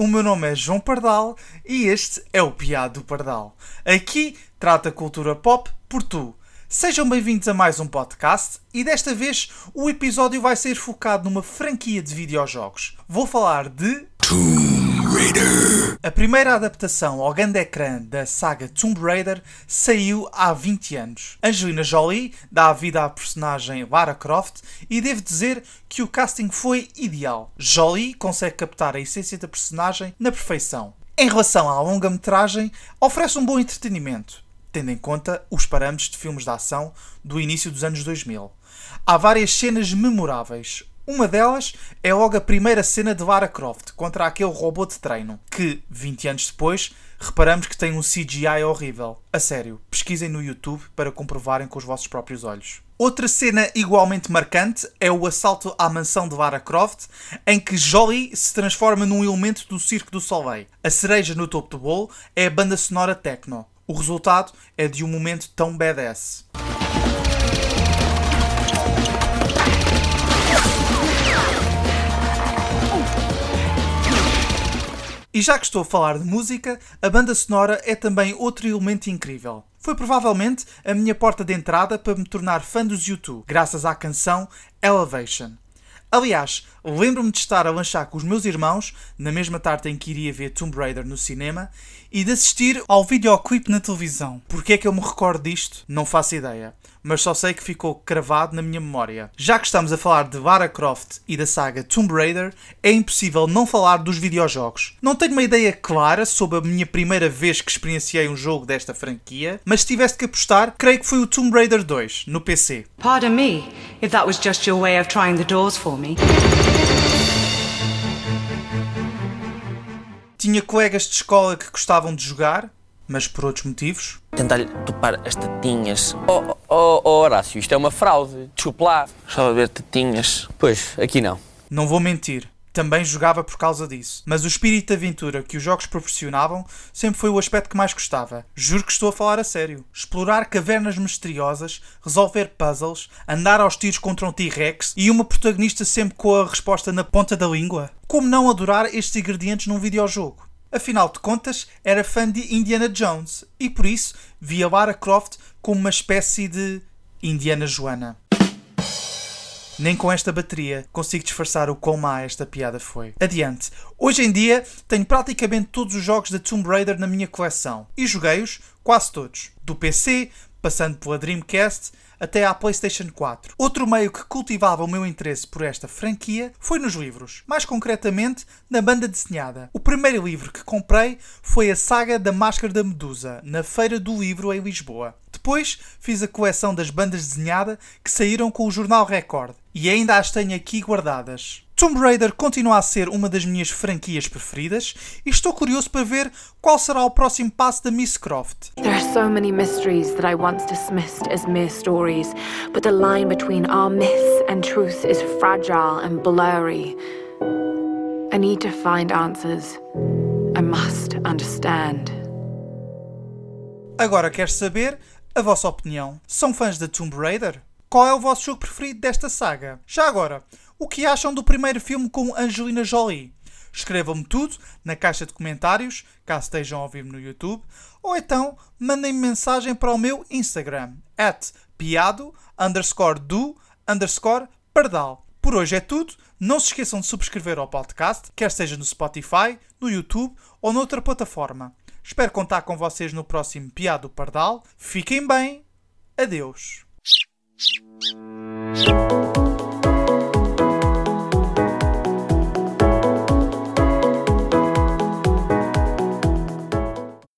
o meu nome é João Pardal e este é o Piado do Pardal. Aqui trata cultura pop por tu. Sejam bem-vindos a mais um podcast e desta vez o episódio vai ser focado numa franquia de videojogos. Vou falar de Raider. A primeira adaptação ao grande ecrã da saga Tomb Raider saiu há 20 anos. Angelina Jolie dá vida à personagem Lara Croft e devo dizer que o casting foi ideal. Jolie consegue captar a essência da personagem na perfeição. Em relação à longa-metragem, oferece um bom entretenimento tendo em conta os parâmetros de filmes de ação do início dos anos 2000. Há várias cenas memoráveis. Uma delas é logo a primeira cena de Lara Croft contra aquele robô de treino, que, 20 anos depois, reparamos que tem um CGI horrível. A sério, pesquisem no YouTube para comprovarem com os vossos próprios olhos. Outra cena igualmente marcante é o assalto à mansão de Lara Croft, em que Jolie se transforma num elemento do Circo do Soleil. A cereja no topo do bolo é a banda sonora techno. O resultado é de um momento tão badass. E já que estou a falar de música, a banda sonora é também outro elemento incrível. Foi provavelmente a minha porta de entrada para me tornar fã dos YouTube, graças à canção Elevation. Aliás, lembro-me de estar a lanchar com os meus irmãos na mesma tarde em que iria ver Tomb Raider no cinema e de assistir ao videoclipe na televisão. Porquê é que eu me recordo disto? Não faço ideia mas só sei que ficou cravado na minha memória. Já que estamos a falar de Lara Croft e da saga Tomb Raider, é impossível não falar dos videojogos. Não tenho uma ideia clara sobre a minha primeira vez que experienciei um jogo desta franquia, mas se tivesse que apostar, creio que foi o Tomb Raider 2, no PC. Pardon me, if that was just your way of trying the doors for me. Tinha colegas de escola que gostavam de jogar, mas por outros motivos. Tentar-lhe topar as tetinhas. Oh, oh, oh, Horácio, isto é uma fraude. Desculpe lá. Só a ver tetinhas. Pois, aqui não. Não vou mentir. Também jogava por causa disso. Mas o espírito de aventura que os jogos proporcionavam sempre foi o aspecto que mais gostava. Juro que estou a falar a sério. Explorar cavernas misteriosas, resolver puzzles, andar aos tiros contra um T-Rex e uma protagonista sempre com a resposta na ponta da língua. Como não adorar estes ingredientes num videojogo? Afinal de contas, era fã de Indiana Jones e por isso via Lara Croft como uma espécie de Indiana Joana. Nem com esta bateria consigo disfarçar o quão má esta piada foi. Adiante. Hoje em dia tenho praticamente todos os jogos da Tomb Raider na minha coleção e joguei-os quase todos. Do PC, passando pela Dreamcast até à PlayStation 4. Outro meio que cultivava o meu interesse por esta franquia foi nos livros, mais concretamente na banda desenhada. O primeiro livro que comprei foi a saga da Máscara da Medusa, na Feira do Livro em Lisboa. Depois fiz a coleção das bandas desenhadas que saíram com o jornal Record e ainda as tenho aqui guardadas. Tomb Raider continua a ser uma das minhas franquias preferidas e estou curioso para ver qual será o próximo passo da Miss Croft. There are so many mysteries that I once dismissed as mere stories, but the line between our myths and truth is fragile and blurry. I need to find answers. I must understand. Agora quero saber a vossa opinião. São fãs da Tomb Raider? Qual é o vosso jogo preferido desta saga? Já agora, o que acham do primeiro filme com Angelina Jolie. Escrevam-me tudo na caixa de comentários, caso estejam a ouvir-me no YouTube, ou então mandem-me mensagem para o meu Instagram, at piado underscore do underscore pardal. Por hoje é tudo. Não se esqueçam de subscrever ao podcast, quer seja no Spotify, no YouTube ou noutra plataforma. Espero contar com vocês no próximo Piado Pardal. Fiquem bem. Adeus.